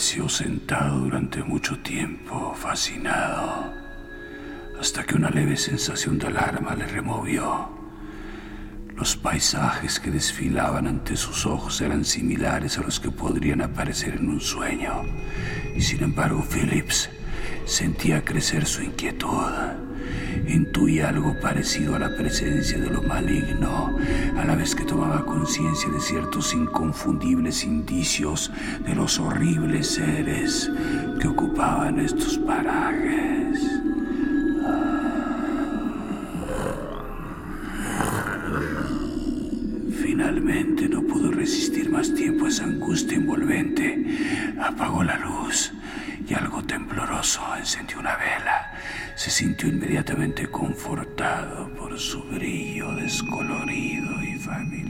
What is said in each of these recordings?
Permaneció sentado durante mucho tiempo, fascinado, hasta que una leve sensación de alarma le removió. Los paisajes que desfilaban ante sus ojos eran similares a los que podrían aparecer en un sueño, y sin embargo Phillips sentía crecer su inquietud intuía algo parecido a la presencia de lo maligno, a la vez que tomaba conciencia de ciertos inconfundibles indicios de los horribles seres que ocupaban estos parajes. Finalmente no pudo resistir más tiempo esa angustia envolvente. Apagó la luz y algo tembloroso encendió una vela. Se sintió inmediatamente confortado por su brillo descolorido y familiar.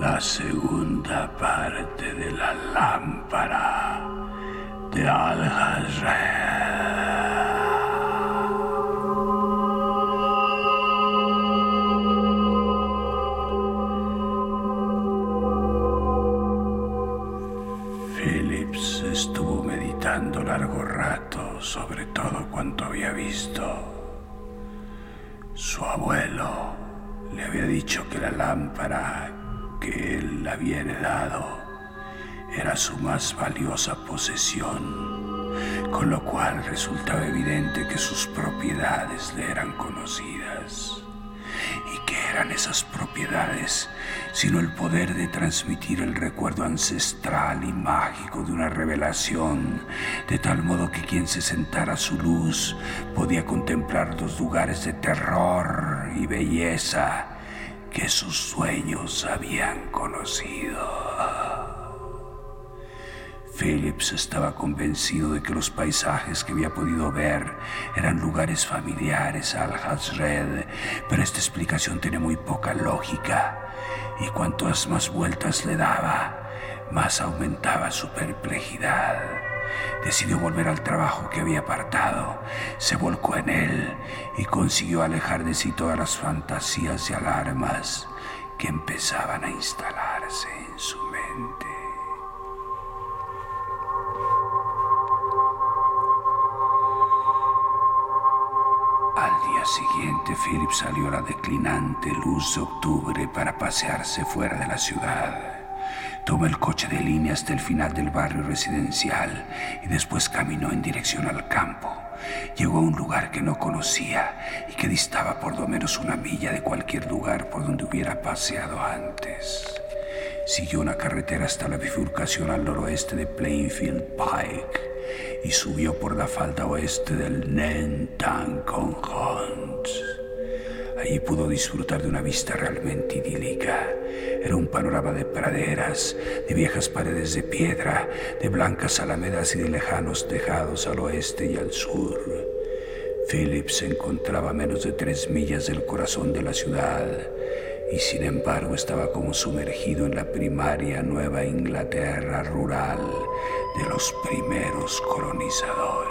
La segunda parte de la lámpara de Al-Hazred. Phillips estuvo meditando largo rato sobre todo cuanto había visto. Su abuelo le había dicho que la lámpara que él había heredado era su más valiosa posesión, con lo cual resultaba evidente que sus propiedades le eran conocidas. ¿Y qué eran esas propiedades sino el poder de transmitir el recuerdo ancestral y mágico de una revelación, de tal modo que quien se sentara a su luz podía contemplar los lugares de terror y belleza que sus sueños habían conocido? Phillips estaba convencido de que los paisajes que había podido ver eran lugares familiares al Hazred, pero esta explicación tiene muy poca lógica y cuantas más vueltas le daba, más aumentaba su perplejidad. Decidió volver al trabajo que había apartado, se volcó en él y consiguió alejar de sí todas las fantasías y alarmas que empezaban a instalarse en su mente. Al día siguiente, Philip salió a la declinante luz de octubre para pasearse fuera de la ciudad. Tomó el coche de línea hasta el final del barrio residencial y después caminó en dirección al campo. Llegó a un lugar que no conocía y que distaba por lo menos una milla de cualquier lugar por donde hubiera paseado antes. Siguió una carretera hasta la bifurcación al noroeste de Plainfield Pike y subió por la falda oeste del Nantucket Hunt. Allí pudo disfrutar de una vista realmente idílica. Era un panorama de praderas, de viejas paredes de piedra, de blancas alamedas y de lejanos tejados al oeste y al sur. Philip se encontraba a menos de tres millas del corazón de la ciudad y sin embargo estaba como sumergido en la primaria Nueva Inglaterra rural de los primeros colonizadores.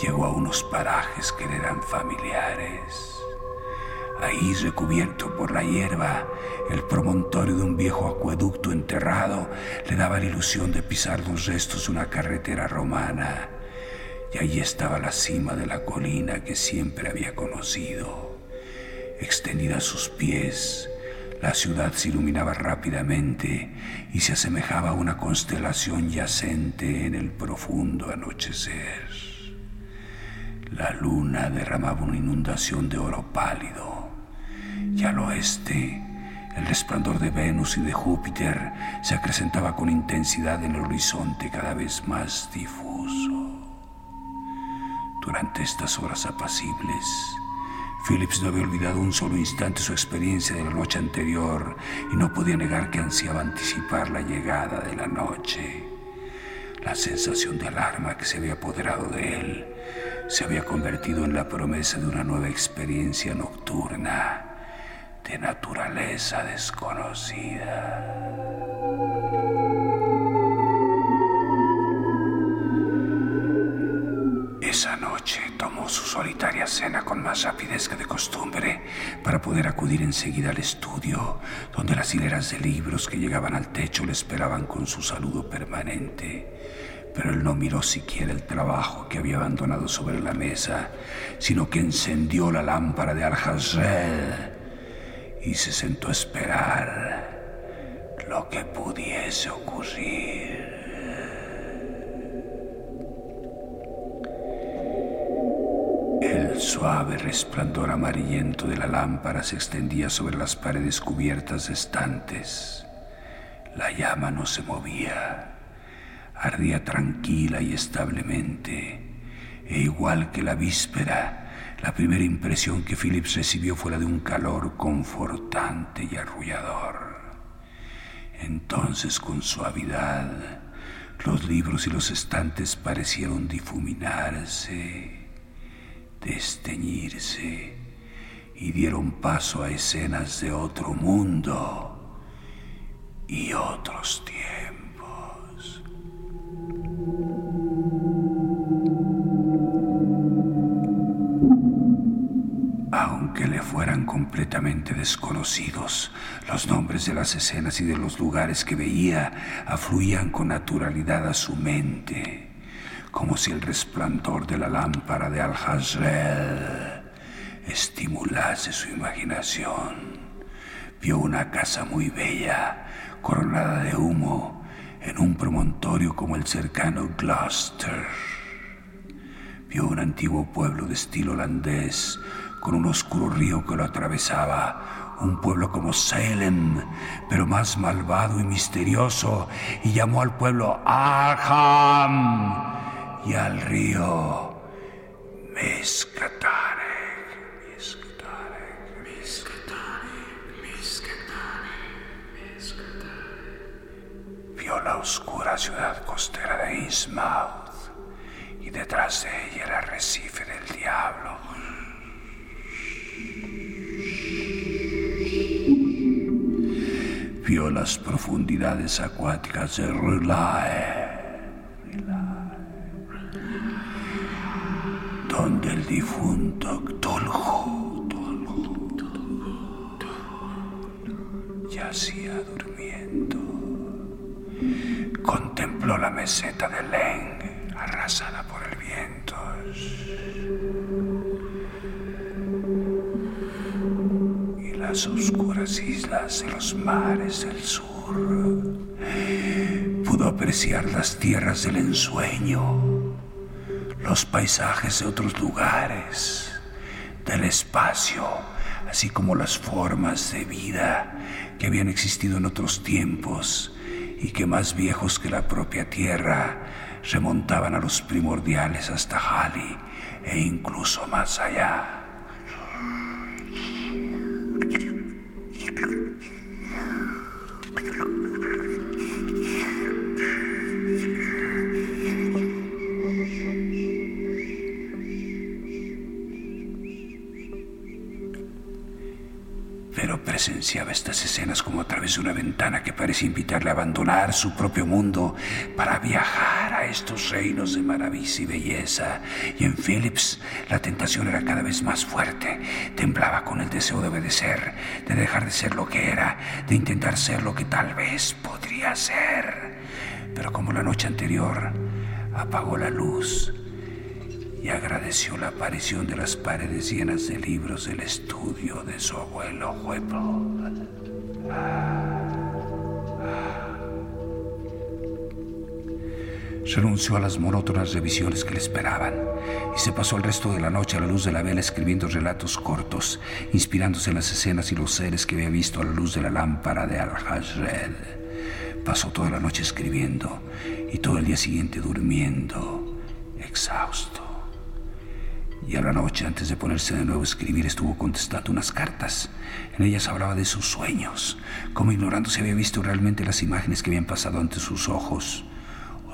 Llegó a unos parajes que le eran familiares. Ahí, recubierto por la hierba, el promontorio de un viejo acueducto enterrado le daba la ilusión de pisar los restos de una carretera romana. Y allí estaba la cima de la colina que siempre había conocido. Extendida a sus pies, la ciudad se iluminaba rápidamente y se asemejaba a una constelación yacente en el profundo anochecer. La luna derramaba una inundación de oro pálido y al oeste el resplandor de Venus y de Júpiter se acrecentaba con intensidad en el horizonte cada vez más difuso. Durante estas horas apacibles, Phillips no había olvidado un solo instante su experiencia de la noche anterior y no podía negar que ansiaba anticipar la llegada de la noche. La sensación de alarma que se había apoderado de él se había convertido en la promesa de una nueva experiencia nocturna de naturaleza desconocida. Esa noche tomó su solitaria cena con más rapidez que de costumbre para poder acudir enseguida al estudio, donde las hileras de libros que llegaban al techo le esperaban con su saludo permanente pero él no miró siquiera el trabajo que había abandonado sobre la mesa, sino que encendió la lámpara de Al-Hazrel y se sentó a esperar lo que pudiese ocurrir. El suave resplandor amarillento de la lámpara se extendía sobre las paredes cubiertas de estantes. La llama no se movía ardía tranquila y establemente, e igual que la víspera, la primera impresión que Phillips recibió fue la de un calor confortante y arrullador. Entonces, con suavidad, los libros y los estantes parecieron difuminarse, desteñirse y dieron paso a escenas de otro mundo y otros tiempos. Aunque le fueran completamente desconocidos, los nombres de las escenas y de los lugares que veía afluían con naturalidad a su mente, como si el resplandor de la lámpara de Al-Hazrel estimulase su imaginación. Vio una casa muy bella, coronada de humo, en un promontorio como el cercano Gloucester. Vio un antiguo pueblo de estilo holandés con un oscuro río que lo atravesaba, un pueblo como Salem, pero más malvado y misterioso, y llamó al pueblo Arham y al río Mescatare. Vio la oscura ciudad costera de Innsmouth y detrás de ella el arrecife del diablo. Vio las profundidades acuáticas de Rulae, donde el difunto Cthulhu yacía durmiendo. Contempló la meseta de Leng, arrasada por el viento. Las oscuras islas de los mares del sur. Pudo apreciar las tierras del ensueño, los paisajes de otros lugares, del espacio, así como las formas de vida que habían existido en otros tiempos y que más viejos que la propia tierra remontaban a los primordiales hasta Halley e incluso más allá. Pero presenciaba estas escenas como a través de una ventana que parece invitarle a abandonar su propio mundo para viajar estos reinos de maravilla y belleza. Y en Phillips la tentación era cada vez más fuerte. Temblaba con el deseo de obedecer, de dejar de ser lo que era, de intentar ser lo que tal vez podría ser. Pero como la noche anterior, apagó la luz y agradeció la aparición de las paredes llenas de libros del estudio de su abuelo Whipple. Renunció a las monótonas revisiones que le esperaban y se pasó el resto de la noche a la luz de la vela escribiendo relatos cortos, inspirándose en las escenas y los seres que había visto a la luz de la lámpara de Al-Hajred. Pasó toda la noche escribiendo y todo el día siguiente durmiendo, exhausto. Y a la noche, antes de ponerse de nuevo a escribir, estuvo contestando unas cartas. En ellas hablaba de sus sueños, como ignorando si había visto realmente las imágenes que habían pasado ante sus ojos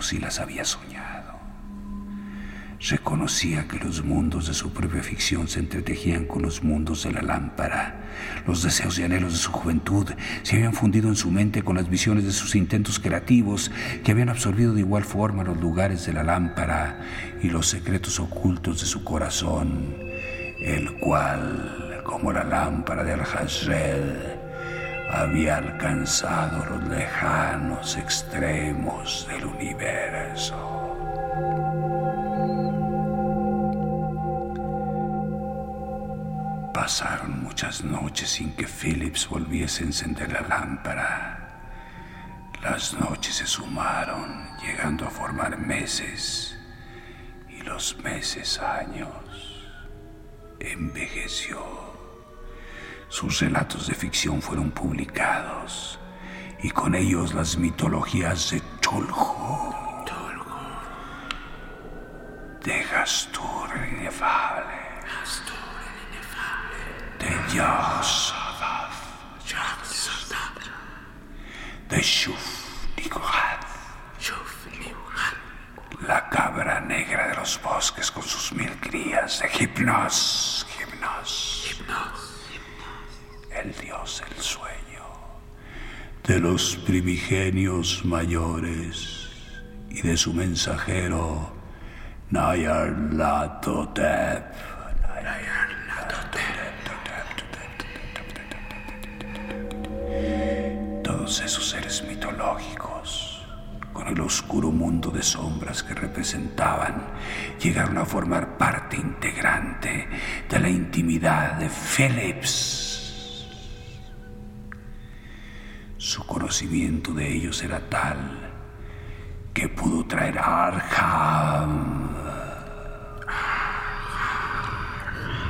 si las había soñado. Reconocía que los mundos de su propia ficción se entretejían con los mundos de la lámpara. Los deseos y anhelos de su juventud se habían fundido en su mente con las visiones de sus intentos creativos que habían absorbido de igual forma los lugares de la lámpara y los secretos ocultos de su corazón, el cual, como la lámpara de Al-Hazred, había alcanzado los lejanos extremos del universo. Pasaron muchas noches sin que Phillips volviese a encender la lámpara. Las noches se sumaron, llegando a formar meses, y los meses años. Envejeció. Sus relatos de ficción fueron publicados, y con ellos las mitologías de Choljo, de Gastur el inefable, de Yasadath, de Shuf Nigorath, la cabra negra de los bosques con sus mil crías, de Hipnos, el dios del sueño, de los primigenios mayores y de su mensajero, Nayarlatotep. Todos esos seres mitológicos, con el oscuro mundo de sombras que representaban, llegaron a formar parte integrante de la intimidad de Phillips. Su conocimiento de ellos era tal que pudo traer a Arkham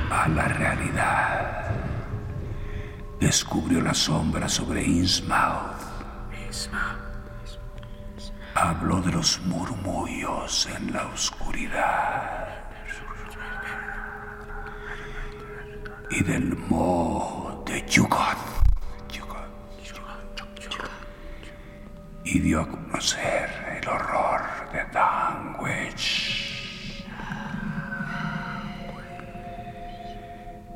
a la realidad. Descubrió la sombra sobre Innsmouth. Habló de los murmullos en la oscuridad. Y del mo de Yugoth. Y dio a conocer el horror de Danwich.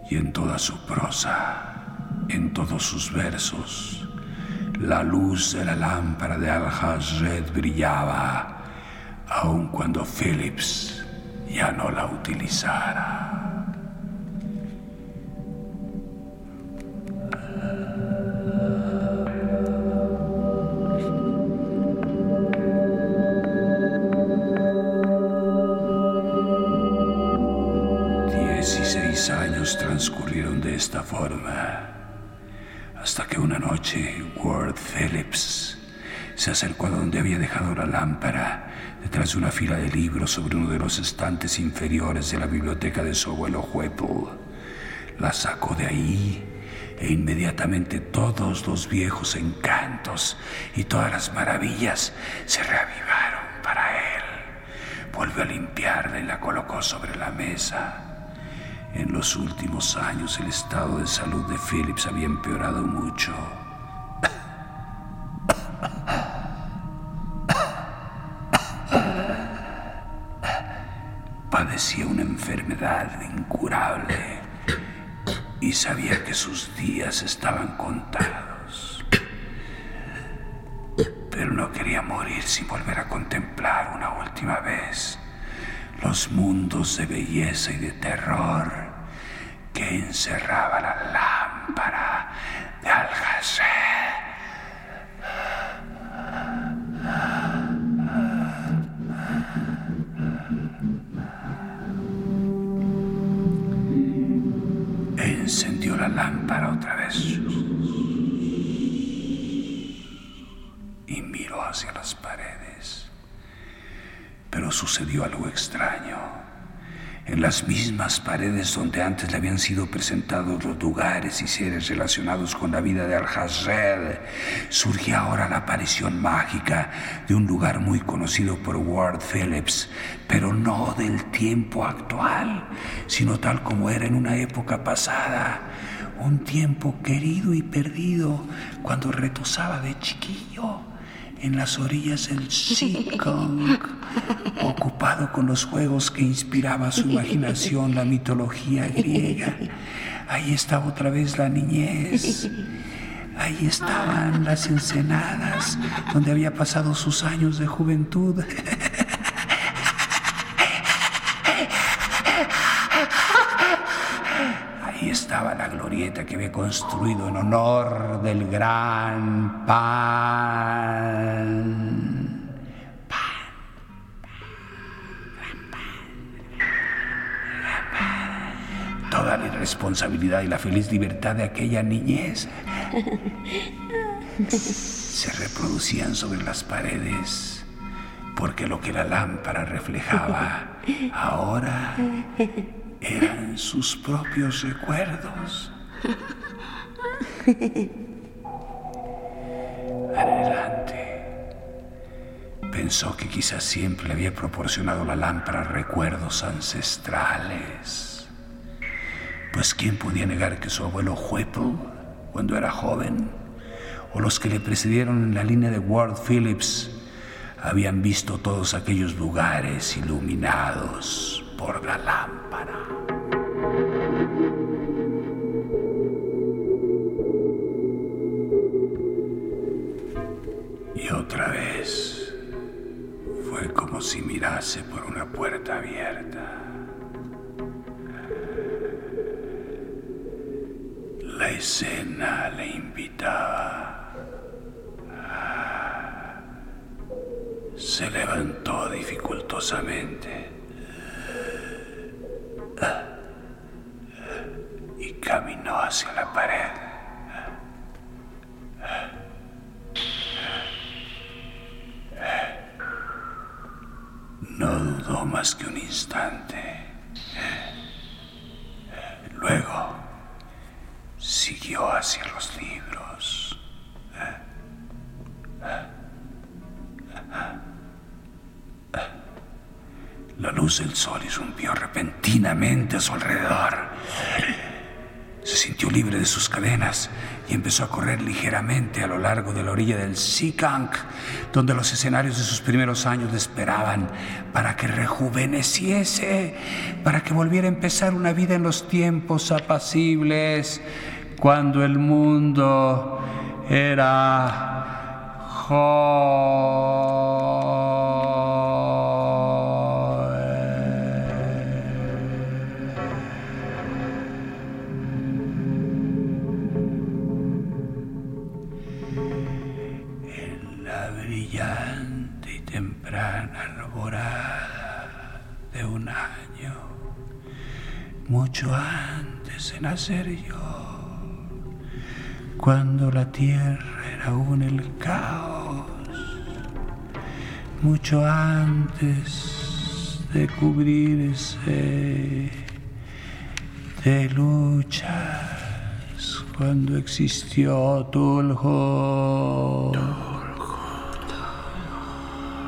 Y en toda su prosa, en todos sus versos, la luz de la lámpara de Al-Hazred brillaba, aun cuando Phillips ya no la utilizara. Lámpara, detrás de una fila de libros sobre uno de los estantes inferiores de la biblioteca de su abuelo Whipple. La sacó de ahí e inmediatamente todos los viejos encantos y todas las maravillas se reavivaron para él. Volvió a limpiarla y la colocó sobre la mesa. En los últimos años el estado de salud de Phillips había empeorado mucho. Padecía una enfermedad incurable y sabía que sus días estaban contados. Pero no quería morir sin volver a contemplar una última vez los mundos de belleza y de terror que encerraba la lámpara de Algacel. La lámpara otra vez y miró hacia las paredes. Pero sucedió algo extraño en las mismas paredes donde antes le habían sido presentados los lugares y seres relacionados con la vida de Al-Hazred, surge ahora la aparición mágica de un lugar muy conocido por Ward Phillips, pero no del tiempo actual, sino tal como era en una época pasada, un tiempo querido y perdido cuando retosaba de chiquillo en las orillas del Sikong, ocupado con los juegos que inspiraba su imaginación, la mitología griega. Ahí estaba otra vez la niñez. Ahí estaban las ensenadas donde había pasado sus años de juventud. estaba la glorieta que había construido en honor del gran pan. Toda la irresponsabilidad y la feliz libertad de aquella niñez se reproducían sobre las paredes porque lo que la lámpara reflejaba ahora eran sus propios recuerdos. Adelante. Pensó que quizás siempre le había proporcionado la lámpara recuerdos ancestrales. Pues quién podía negar que su abuelo Whipple, cuando era joven, o los que le precedieron en la línea de Ward Phillips, habían visto todos aquellos lugares iluminados por la lámpara. Si mirase por una puerta abierta. La escena le invitaba. Se levantó dificultosamente y caminó hacia la pared. Instante. Luego siguió hacia los libros. La luz del sol irrumpió repentinamente a su alrededor. Se sintió libre de sus cadenas y empezó a correr ligeramente a lo largo de la orilla del Sikang, donde los escenarios de sus primeros años le esperaban para que rejuveneciese, para que volviera a empezar una vida en los tiempos apacibles, cuando el mundo era joven. Mucho antes de nacer yo, cuando la tierra era aún el caos, mucho antes de cubrirse de luchas, cuando existió Tuljo.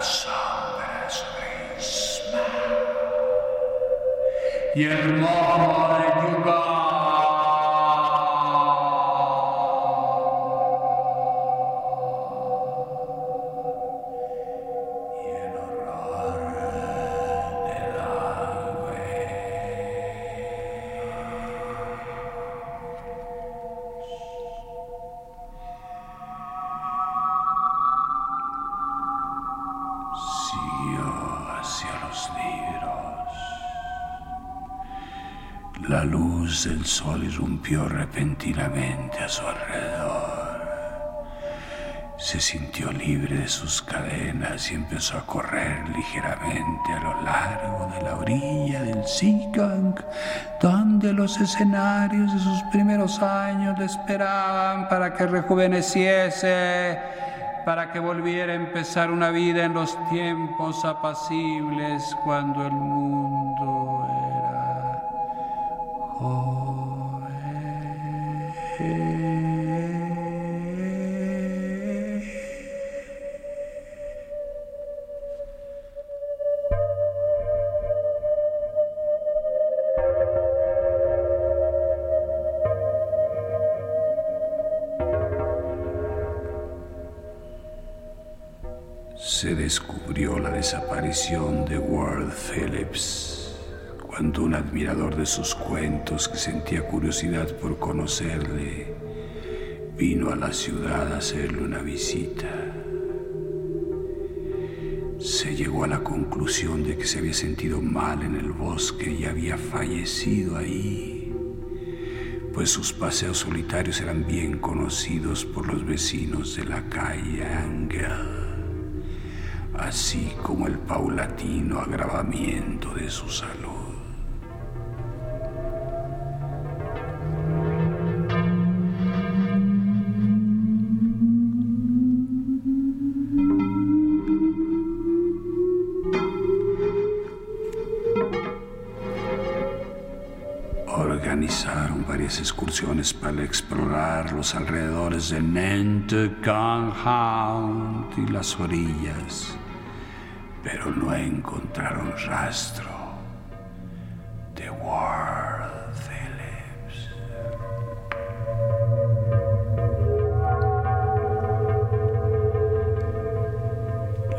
Tuljo. el irrumpió repentinamente a su alrededor. Se sintió libre de sus cadenas y empezó a correr ligeramente a lo largo de la orilla del Seagang, donde los escenarios de sus primeros años le esperaban para que rejuveneciese, para que volviera a empezar una vida en los tiempos apacibles cuando el mundo era joven. Desaparición de Ward Phillips cuando un admirador de sus cuentos que sentía curiosidad por conocerle vino a la ciudad a hacerle una visita. Se llegó a la conclusión de que se había sentido mal en el bosque y había fallecido ahí, pues sus paseos solitarios eran bien conocidos por los vecinos de la calle Angel así como el paulatino agravamiento de su salud. Organizaron varias excursiones para explorar los alrededores de Nantucket y las orillas pero no encontraron rastro de Ward Phillips.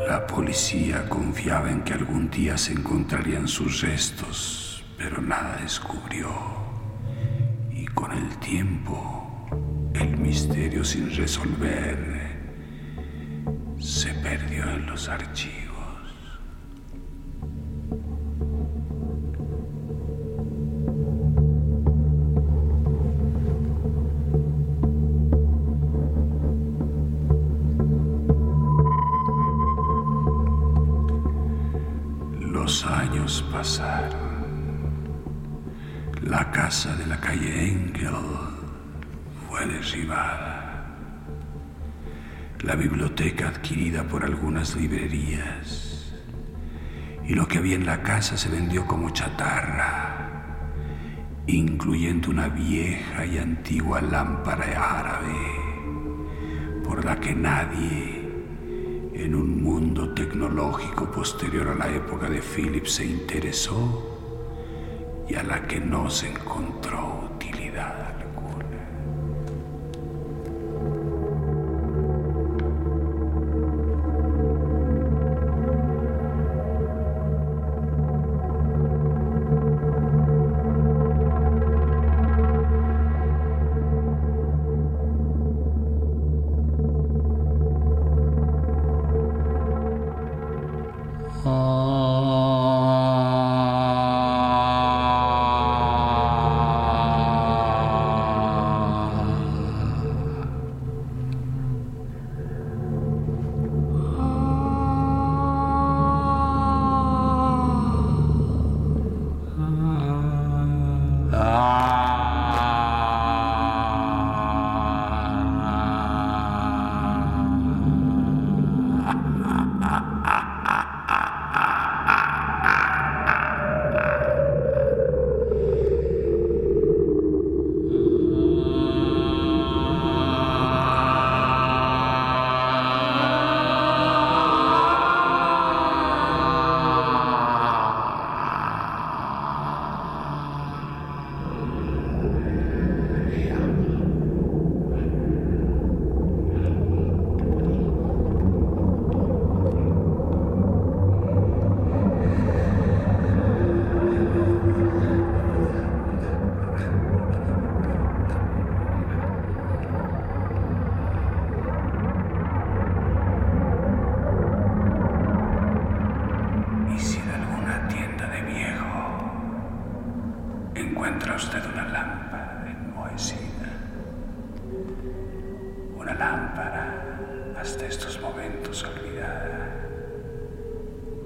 La policía confiaba en que algún día se encontrarían sus restos, pero nada descubrió. Y con el tiempo, el misterio sin resolver se perdió en los archivos. Casa de la calle Engel fue derribada. La biblioteca adquirida por algunas librerías. Y lo que había en la casa se vendió como chatarra, incluyendo una vieja y antigua lámpara árabe por la que nadie en un mundo tecnológico posterior a la época de Phillips se interesó y a la que no se encontró utilidad. Encuentra usted una lámpara enmohecida. Una lámpara hasta estos momentos olvidada.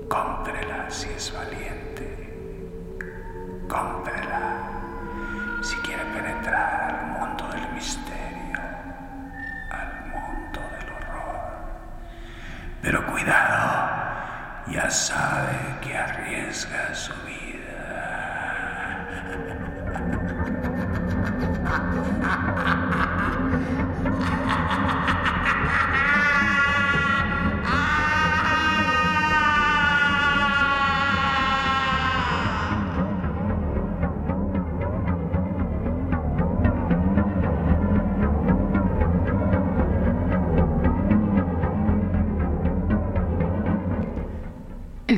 Cómprela si es valiente. Cómprela si quiere penetrar al mundo del misterio, al mundo del horror. Pero cuidado, ya sabe que arriesga su vida.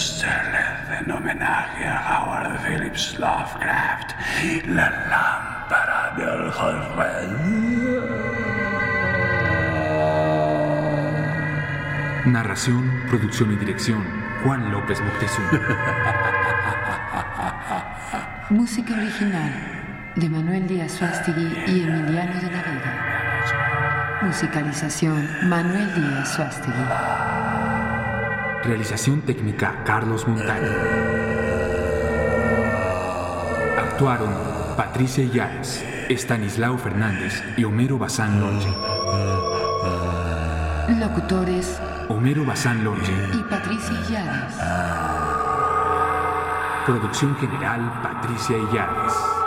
Derleth en homenaje a Howard Phillips Lovecraft, la lámpara del Narración, producción y dirección. Juan López Moctezuma. música original de Manuel Díaz Suástegui y Emiliano de la Vega. Musicalización Manuel Díaz Suástegui. Realización técnica Carlos Montaño. Actuaron Patricia Illares, Estanislao Fernández y Homero Bazán Longe. Locutores Homero Bazán Longe. y Patricia Illares. Producción general Patricia Illares.